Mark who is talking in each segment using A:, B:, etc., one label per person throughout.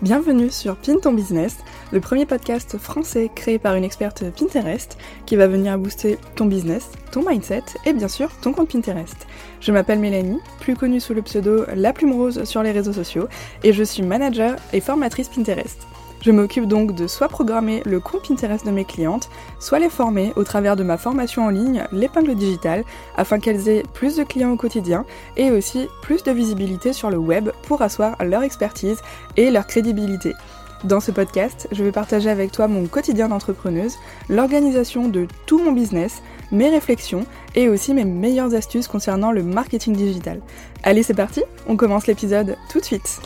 A: Bienvenue sur Pin ton business, le premier podcast français créé par une experte Pinterest qui va venir booster ton business, ton mindset et bien sûr ton compte Pinterest. Je m'appelle Mélanie, plus connue sous le pseudo La Plume Rose sur les réseaux sociaux et je suis manager et formatrice Pinterest. Je m'occupe donc de soit programmer le compte Pinterest de mes clientes, soit les former au travers de ma formation en ligne, l'épingle digitale, afin qu'elles aient plus de clients au quotidien et aussi plus de visibilité sur le web pour asseoir leur expertise et leur crédibilité. Dans ce podcast, je vais partager avec toi mon quotidien d'entrepreneuse, l'organisation de tout mon business, mes réflexions et aussi mes meilleures astuces concernant le marketing digital. Allez, c'est parti, on commence l'épisode tout de suite.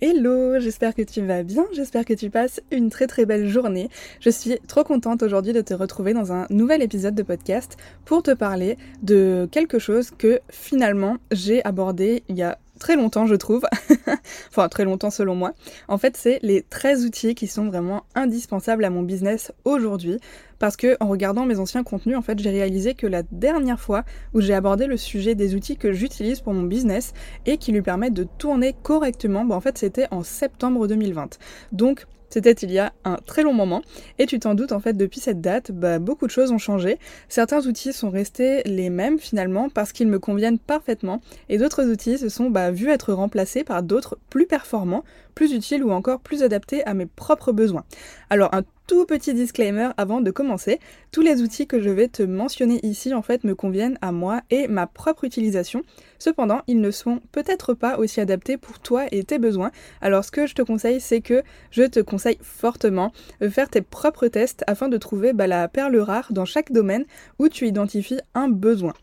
A: Hello, j'espère que tu vas bien, j'espère que tu passes une très très belle journée. Je suis trop contente aujourd'hui de te retrouver dans un nouvel épisode de podcast pour te parler de quelque chose que finalement j'ai abordé il y a très longtemps, je trouve. enfin, très longtemps selon moi. En fait, c'est les 13 outils qui sont vraiment indispensables à mon business aujourd'hui. Parce que en regardant mes anciens contenus, en fait, j'ai réalisé que la dernière fois où j'ai abordé le sujet des outils que j'utilise pour mon business et qui lui permettent de tourner correctement, bah, en fait, c'était en septembre 2020. Donc, c'était il y a un très long moment, et tu t'en doutes en fait depuis cette date, bah, beaucoup de choses ont changé. Certains outils sont restés les mêmes finalement parce qu'ils me conviennent parfaitement, et d'autres outils se sont bah, vus être remplacés par d'autres plus performants, plus utiles ou encore plus adaptés à mes propres besoins. Alors un tout petit disclaimer avant de commencer, tous les outils que je vais te mentionner ici en fait me conviennent à moi et ma propre utilisation. Cependant, ils ne sont peut-être pas aussi adaptés pour toi et tes besoins. Alors ce que je te conseille, c'est que je te conseille fortement de faire tes propres tests afin de trouver bah, la perle rare dans chaque domaine où tu identifies un besoin.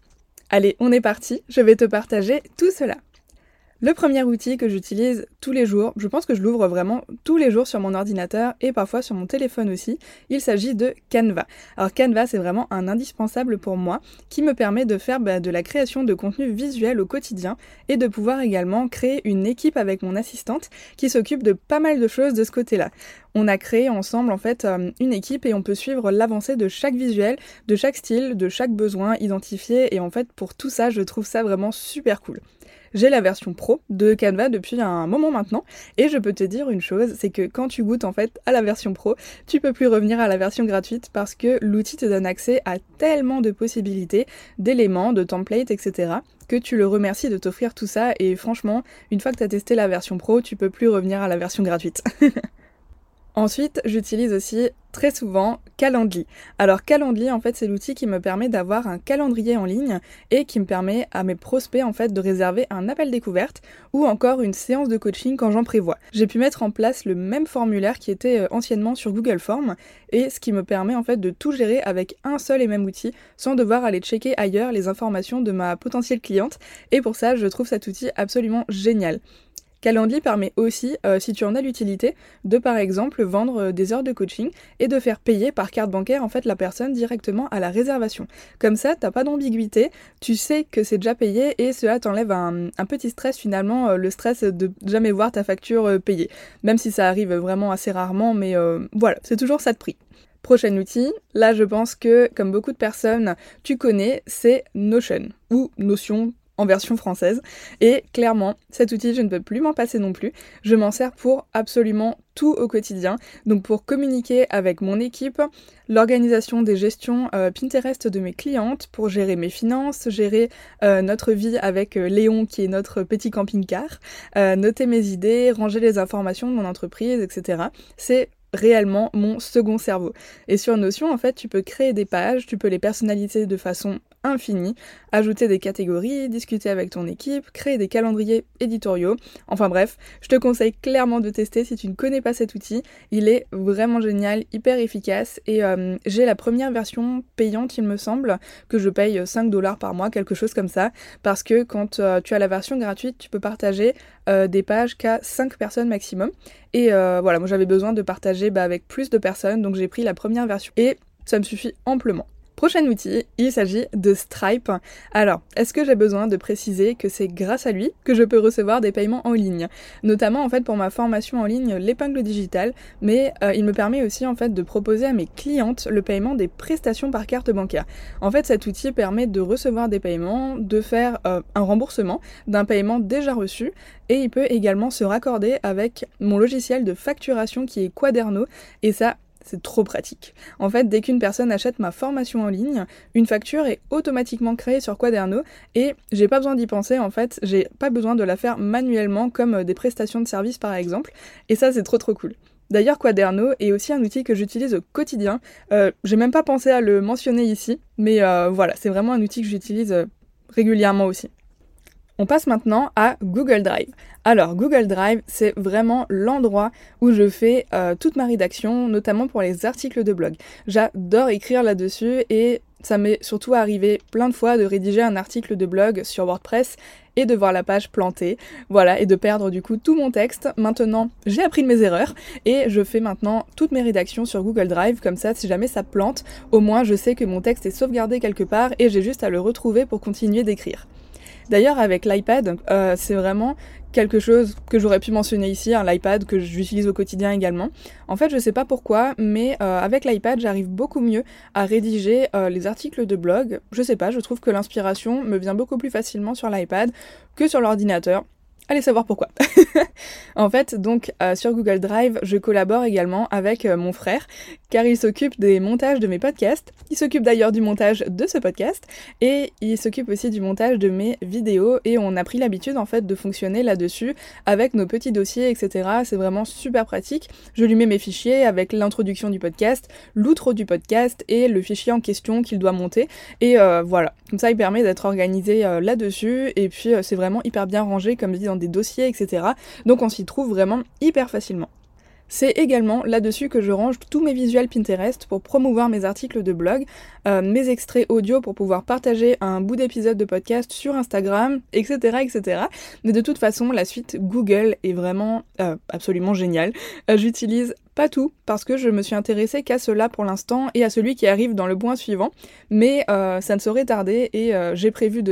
A: Allez, on est parti, je vais te partager tout cela. Le premier outil que j'utilise tous les jours, je pense que je l'ouvre vraiment tous les jours sur mon ordinateur et parfois sur mon téléphone aussi, il s'agit de Canva. Alors Canva c'est vraiment un indispensable pour moi qui me permet de faire bah, de la création de contenu visuel au quotidien et de pouvoir également créer une équipe avec mon assistante qui s'occupe de pas mal de choses de ce côté-là. On a créé ensemble en fait euh, une équipe et on peut suivre l'avancée de chaque visuel, de chaque style, de chaque besoin identifié et en fait pour tout ça je trouve ça vraiment super cool. J'ai la version pro de Canva depuis un moment maintenant et je peux te dire une chose, c'est que quand tu goûtes en fait à la version pro, tu peux plus revenir à la version gratuite parce que l'outil te donne accès à tellement de possibilités, d'éléments, de templates, etc que tu le remercies de t'offrir tout ça et franchement, une fois que tu as testé la version pro, tu peux plus revenir à la version gratuite. Ensuite, j'utilise aussi très souvent Calendly. Alors Calendly, en fait, c'est l'outil qui me permet d'avoir un calendrier en ligne et qui me permet à mes prospects, en fait, de réserver un appel découverte ou encore une séance de coaching quand j'en prévois. J'ai pu mettre en place le même formulaire qui était euh, anciennement sur Google Forms et ce qui me permet, en fait, de tout gérer avec un seul et même outil sans devoir aller checker ailleurs les informations de ma potentielle cliente. Et pour ça, je trouve cet outil absolument génial. Calendly permet aussi, euh, si tu en as l'utilité, de par exemple vendre euh, des heures de coaching et de faire payer par carte bancaire en fait la personne directement à la réservation. Comme ça, t'as pas d'ambiguïté, tu sais que c'est déjà payé et cela t'enlève un, petit stress finalement, euh, le stress de jamais voir ta facture payée. Même si ça arrive vraiment assez rarement, mais voilà, c'est toujours ça de prix. Prochain outil, là je pense que comme beaucoup de personnes, tu connais, c'est Notion ou Notion en version française. Et clairement, cet outil, je ne peux plus m'en passer non plus. Je m'en sers pour absolument tout au quotidien. Donc pour communiquer avec mon équipe, l'organisation des gestions euh, Pinterest de mes clientes, pour gérer mes finances, gérer euh, notre vie avec euh, Léon qui est notre petit camping-car, noter mes idées, ranger les informations de mon entreprise, etc. C'est réellement mon second cerveau. Et sur Notion, en fait, tu peux créer des pages, tu peux les personnaliser de façon infinie, ajouter des catégories, discuter avec ton équipe, créer des calendriers éditoriaux. Enfin bref, je te conseille clairement de tester si tu ne connais pas cet outil. Il est vraiment génial, hyper efficace et euh, j'ai la première version payante, il me semble, que je paye 5 dollars par mois, quelque chose comme ça, parce que quand euh, tu as la version gratuite, tu peux partager euh, des pages qu'à 5 personnes maximum. Et voilà, moi j'avais besoin de partager bah, avec plus de personnes, donc j'ai pris la première version et ça me suffit amplement. Prochain outil, il s'agit de Stripe. Alors, est-ce que j'ai besoin de préciser que c'est grâce à lui que je peux recevoir des paiements en ligne? Notamment en fait pour ma formation en ligne, l'épingle digitale, mais euh, il me permet aussi en fait de proposer à mes clientes le paiement des prestations par carte bancaire. En fait, cet outil permet de recevoir des paiements, de faire euh, un remboursement d'un paiement déjà reçu, et il peut également se raccorder avec mon logiciel de facturation qui est Quaderno, et ça c'est trop pratique. En fait, dès qu'une personne achète ma formation en ligne, une facture est automatiquement créée sur Quaderno et j'ai pas besoin d'y penser en fait, j'ai pas besoin de la faire manuellement comme euh, des prestations de service par exemple. Et ça, c'est trop trop cool. D'ailleurs, Quaderno est aussi un outil que j'utilise au quotidien. Euh, j'ai même pas pensé à le mentionner ici, mais euh, voilà, c'est vraiment un outil que j'utilise régulièrement aussi. On passe maintenant à Google Drive. Alors Google Drive, c'est vraiment l'endroit où je fais euh, toute ma rédaction, notamment pour les articles de blog. J'adore écrire là-dessus et ça m'est surtout arrivé plein de fois de rédiger un article de blog sur WordPress et de voir la page plantée, voilà, et de perdre du coup tout mon texte. Maintenant, j'ai appris de mes erreurs et je fais maintenant toutes mes rédactions sur Google Drive, comme ça, si jamais ça plante, au moins je sais que mon texte est sauvegardé quelque part et j'ai juste à le retrouver pour continuer d'écrire. D'ailleurs, avec l'iPad, euh, c'est vraiment quelque chose que j'aurais pu mentionner ici, un l'iPad que j'utilise au quotidien également. En fait, je sais pas pourquoi, mais euh, avec l'iPad, j'arrive beaucoup mieux à rédiger euh, les articles de blog. Je sais pas, je trouve que l'inspiration me vient beaucoup plus facilement sur l'iPad que sur l'ordinateur. Allez savoir pourquoi. en fait, donc euh, sur Google Drive, je collabore également avec euh, mon frère, car il s'occupe des montages de mes podcasts. Il s'occupe d'ailleurs du montage de ce podcast et il s'occupe aussi du montage de mes vidéos. Et on a pris l'habitude en fait de fonctionner là-dessus avec nos petits dossiers, etc. C'est vraiment super pratique. Je lui mets mes fichiers avec l'introduction du podcast, l'outro du podcast et le fichier en question qu'il doit monter. Et euh, voilà, comme ça, il permet d'être organisé là-dessus. Et puis, c'est vraiment hyper bien rangé, comme dit dans des dossiers, etc. Donc on s'y trouve vraiment hyper facilement. C'est également là-dessus que je range tous mes visuels Pinterest pour promouvoir mes articles de blog, euh, mes extraits audio pour pouvoir partager un bout d'épisode de podcast sur Instagram, etc., etc. Mais de toute façon, la suite Google est vraiment euh, absolument géniale. Euh, j'utilise pas tout, parce que je me suis intéressée qu'à cela pour l'instant et à celui qui arrive dans le point suivant, mais ça ne saurait tarder et j'ai prévu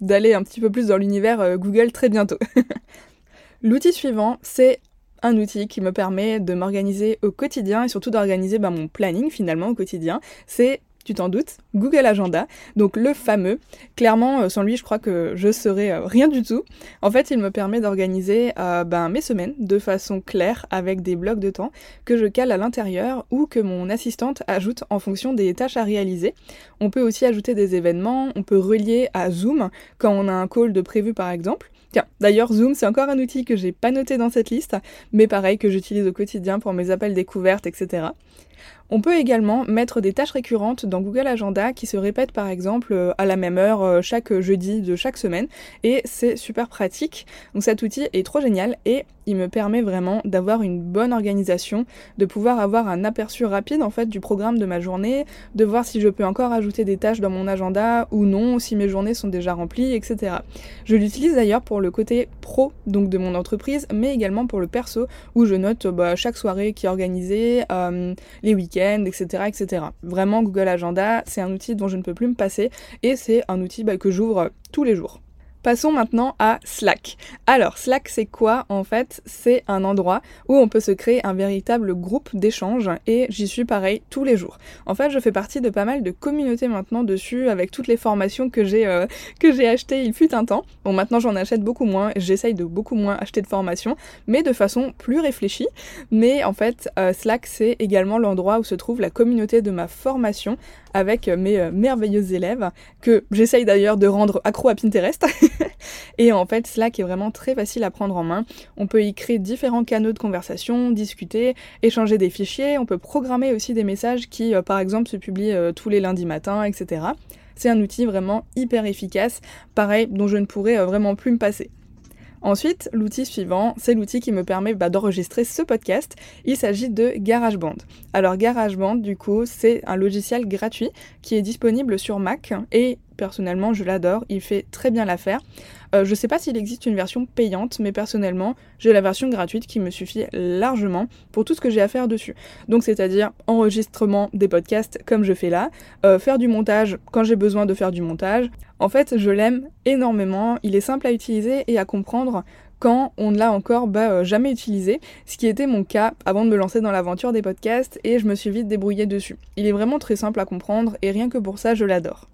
A: d'aller un petit peu plus dans l'univers Google très bientôt. L'outil suivant, c'est un outil qui me permet de m'organiser au quotidien et surtout d'organiser bah, mon planning finalement au quotidien. C'est tu t'en doutes, Google Agenda, donc le fameux. Clairement, euh, sans lui, je crois que je serais euh, rien du tout. En fait, il me permet d'organiser euh, ben, mes semaines de façon claire avec des blocs de temps que je cale à l'intérieur ou que mon assistante ajoute en fonction des tâches à réaliser. On peut aussi ajouter des événements, on peut relier à Zoom quand on a un call de prévu par exemple. Tiens, d'ailleurs, Zoom, c'est encore un outil que j'ai pas noté dans cette liste, mais pareil, que j'utilise au quotidien pour mes appels découvertes, etc. On peut également mettre des tâches récurrentes dans Google Agenda qui se répètent par exemple euh, à la même heure euh, chaque jeudi de chaque semaine et c'est super pratique. Donc cet outil est trop génial et il me permet vraiment d'avoir une bonne organisation, de pouvoir avoir un aperçu rapide en fait du programme de ma journée, de voir si je peux encore ajouter des tâches dans mon agenda ou non, si mes journées sont déjà remplies, etc. Je l'utilise d'ailleurs pour le côté pro donc de mon entreprise, mais également pour le perso où je note bah, chaque soirée qui est organisée, euh, les week-ends etc., etc. Vraiment, Google Agenda, c'est un outil dont je ne peux plus me passer et c'est un outil bah, que j'ouvre tous les jours. Passons maintenant à Slack. Alors, Slack, c'est quoi En fait, c'est un endroit où on peut se créer un véritable groupe d'échange et j'y suis pareil tous les jours. En fait, je fais partie de pas mal de communautés maintenant dessus avec toutes les formations que j'ai euh, achetées il fut un temps. Bon, maintenant j'en achète beaucoup moins, j'essaye de beaucoup moins acheter de formations, mais de façon plus réfléchie. Mais en fait, euh, Slack, c'est également l'endroit où se trouve la communauté de ma formation avec mes euh, merveilleux élèves que j'essaye d'ailleurs de rendre accro à Pinterest. et en fait, Slack est vraiment très facile à prendre en main. On peut y créer différents canaux de conversation, discuter, échanger des fichiers. On peut programmer aussi des messages qui, euh, par exemple, se publient euh, tous les lundis matins, etc. C'est un outil vraiment hyper efficace, pareil, dont je ne pourrais vraiment plus me passer. Ensuite, l'outil suivant, c'est l'outil qui me permet bah, d'enregistrer ce podcast. Il s'agit de GarageBand. Alors GarageBand, du coup, c'est un logiciel gratuit qui est disponible sur Mac et personnellement je l'adore, il fait très bien l'affaire. Euh, je sais pas s'il existe une version payante, mais personnellement j'ai la version gratuite qui me suffit largement pour tout ce que j'ai à faire dessus. Donc c'est-à-dire enregistrement des podcasts comme je fais là, euh, faire du montage quand j'ai besoin de faire du montage. En fait je l'aime énormément, il est simple à utiliser et à comprendre quand on ne l'a encore bah, euh, jamais utilisé, ce qui était mon cas avant de me lancer dans l'aventure des podcasts et je me suis vite débrouillée dessus. Il est vraiment très simple à comprendre et rien que pour ça je l'adore.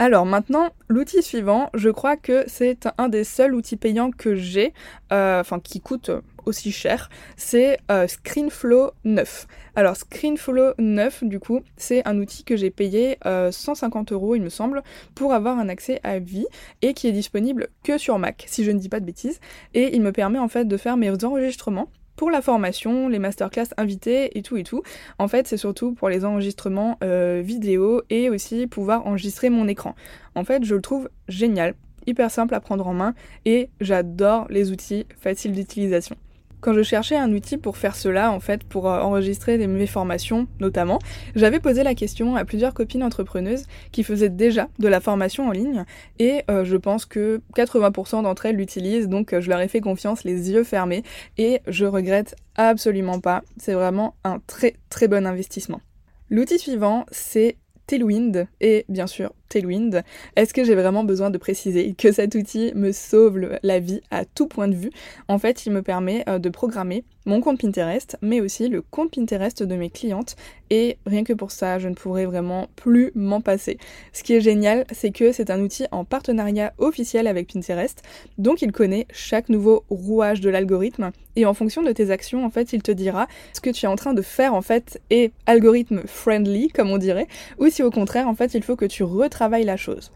A: Alors maintenant, l'outil suivant, je crois que c'est un des seuls outils payants que j'ai, euh, enfin qui coûte aussi cher, c'est euh, ScreenFlow 9. Alors ScreenFlow 9, du coup, c'est un outil que j'ai payé 150 euh, euros, il me semble, pour avoir un accès à vie et qui est disponible que sur Mac, si je ne dis pas de bêtises. Et il me permet en fait de faire mes enregistrements pour la formation, les masterclass invités et tout et tout. En fait, c'est surtout pour les enregistrements euh, vidéo et aussi pouvoir enregistrer mon écran. En fait, je le trouve génial, hyper simple à prendre en main et j'adore les outils faciles d'utilisation. Quand je cherchais un outil pour faire cela, en fait, pour euh, enregistrer mes formations notamment, j'avais posé la question à plusieurs copines entrepreneuses qui faisaient déjà de la formation en ligne et euh, je pense que 80% d'entre elles l'utilisent donc euh, je leur ai fait confiance les yeux fermés et je regrette absolument pas. C'est vraiment un très très bon investissement. L'outil suivant, c'est Tailwind et bien sûr Tailwind. Est-ce que j'ai vraiment besoin de préciser que cet outil me sauve la vie à tout point de vue? En fait, il me permet euh, de programmer mon compte Pinterest, mais aussi le compte Pinterest de mes clientes. Et rien que pour ça, je ne pourrais vraiment plus m'en passer. Ce qui est génial, c'est que c'est un outil en partenariat officiel avec Pinterest, donc il connaît chaque nouveau rouage de l'algorithme. Et en fonction de tes actions, en fait, il te dira ce que tu es en train de faire, en fait, est algorithme friendly, comme on dirait, ou si au contraire, en fait, il faut que tu retravailles la chose.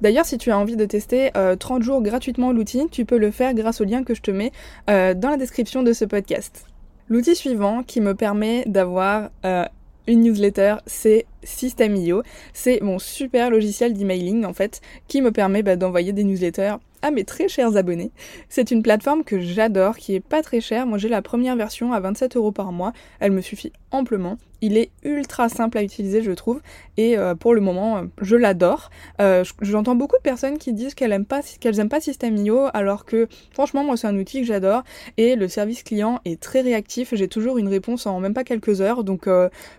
A: D'ailleurs, si tu as envie de tester 30 euh, jours gratuitement l'outil, tu peux le faire grâce au lien que je te mets euh, dans la description de ce podcast. L'outil suivant qui me permet d'avoir euh, une newsletter, c'est System.io. C'est mon super logiciel d'emailing en fait qui me permet bah, d'envoyer des newsletters à mes très chers abonnés. C'est une plateforme que j'adore, qui est pas très chère. Moi j'ai la première version à 27 euros par mois. Elle me suffit amplement. Il est ultra simple à utiliser, je trouve, et euh, pour le moment, euh, je l'adore. Euh, j'entends beaucoup de personnes qui disent qu'elles aiment pas, qu'elles aiment System.io, alors que franchement, moi, c'est un outil que j'adore, et le service client est très réactif. J'ai toujours une réponse en même pas quelques heures, donc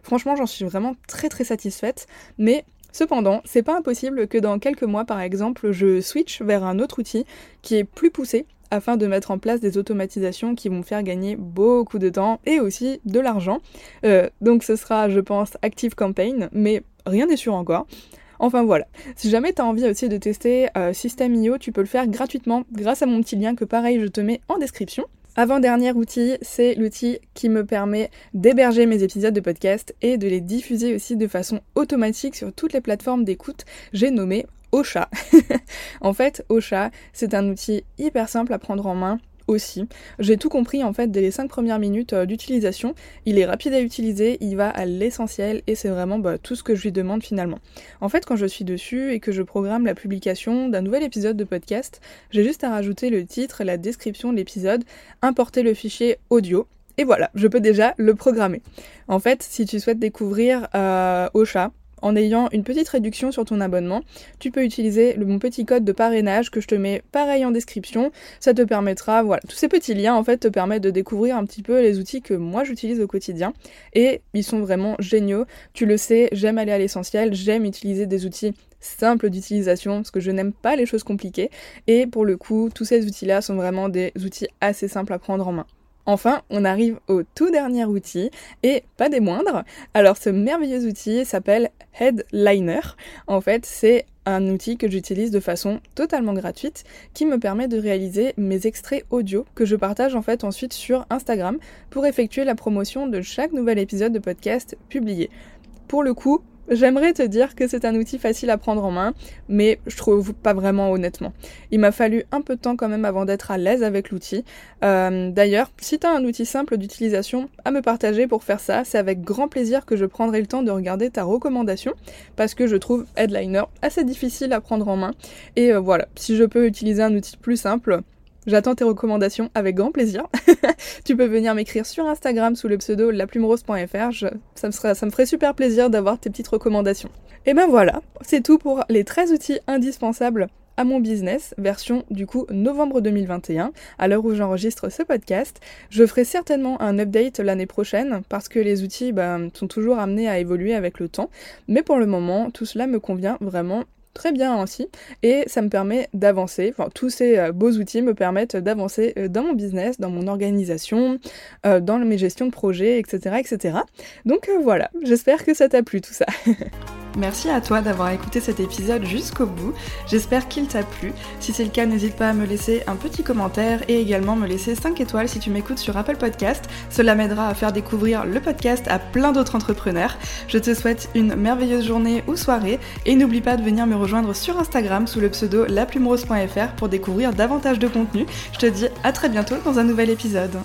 A: franchement, j'en suis vraiment très très satisfaite. Mais Cependant, c'est pas impossible que dans quelques mois, par exemple, je switch vers un autre outil qui est plus poussé afin de mettre en place des automatisations qui vont faire gagner beaucoup de temps et aussi de l'argent. Euh, donc ce sera, je pense, Active Campaign, mais rien n'est sûr encore. Enfin voilà. Si jamais tu as envie aussi de tester euh, System.io, tu peux le faire gratuitement grâce à mon petit lien que pareil je te mets en description. Avant-dernier outil, c'est l'outil qui me permet d'héberger mes épisodes de podcast et de les diffuser aussi de façon automatique sur toutes les plateformes d'écoute. J'ai nommé Ocha. en fait, Ocha, c'est un outil hyper simple à prendre en main J'ai tout compris en fait dès les 5 premières minutes euh, d'utilisation. Il est rapide à utiliser, il va à l'essentiel et c'est vraiment bah, tout ce que je lui demande finalement. En fait, quand je suis dessus et que je programme la publication d'un nouvel épisode de podcast, j'ai juste à rajouter le titre, la description de l'épisode, importer le fichier audio et voilà, je peux déjà le programmer. En fait, si tu souhaites découvrir euh, Ocha, en ayant une petite réduction sur ton abonnement. Tu peux utiliser le, mon petit code de parrainage que je te mets pareil en description. Ça te permettra, voilà, tous ces petits liens en fait te permettent de découvrir un petit peu les outils que moi j'utilise au quotidien et ils sont vraiment géniaux. Tu le sais, j'aime aller à l'essentiel, j'aime utiliser des outils simples d'utilisation parce que je n'aime pas les choses compliquées et pour le coup tous ces outils là sont vraiment des outils assez simples à prendre en main. Enfin, on arrive au tout dernier outil, et pas des moindres. Alors ce merveilleux outil s'appelle Headliner. En fait, c'est un outil que j'utilise de façon totalement gratuite qui me permet de réaliser mes extraits audio que je partage en fait ensuite sur Instagram pour effectuer la promotion de chaque nouvel épisode de podcast publié. Pour le coup, J'aimerais te dire que c'est un outil facile à prendre en main, mais je trouve pas vraiment honnêtement. Il m'a fallu un peu de temps quand même avant d'être à l'aise avec l'outil. Euh, d'ailleurs, si tu un outil simple d'utilisation à me partager pour faire ça, c'est avec grand plaisir que je prendrai le temps de regarder ta recommandation, parce que je trouve Headliner assez difficile à prendre en main. Et euh, voilà, si je peux utiliser un outil plus simple, J'attends tes recommandations avec grand plaisir. tu peux venir m'écrire sur Instagram sous le pseudo laplumerose.fr. Ça, me ferait super plaisir d'avoir tes petites recommandations. Et ben voilà, c'est tout pour les 13 outils indispensables à mon business, version du coup novembre 2021, à l'heure où j'enregistre ce podcast. Je ferai certainement un update l'année prochaine parce que les outils bah, sont toujours amenés à évoluer avec le temps. Mais pour le moment, tout cela me convient vraiment très bien aussi et ça me permet d'avancer. Tous ces euh, beaux outils me permettent d'avancer euh, dans mon business, dans mon organisation, euh, dans mes gestions de projets, etc. etc. Donc voilà, j'espère que ça t'a plu tout ça. Merci à toi d'avoir écouté cet épisode jusqu'au bout. J'espère qu'il t'a plu. Si c'est le cas, n'hésite pas à me laisser un petit commentaire et également me laisser 5 étoiles si tu m'écoutes sur Apple Podcast. Cela m'aidera à faire découvrir le podcast à plein d'autres entrepreneurs. Je te souhaite une merveilleuse journée ou soirée et n'oublie pas de venir me rejoindre sur Instagram sous le pseudo laplumerose.fr pour découvrir davantage de contenu. Je te dis à très bientôt dans un nouvel épisode.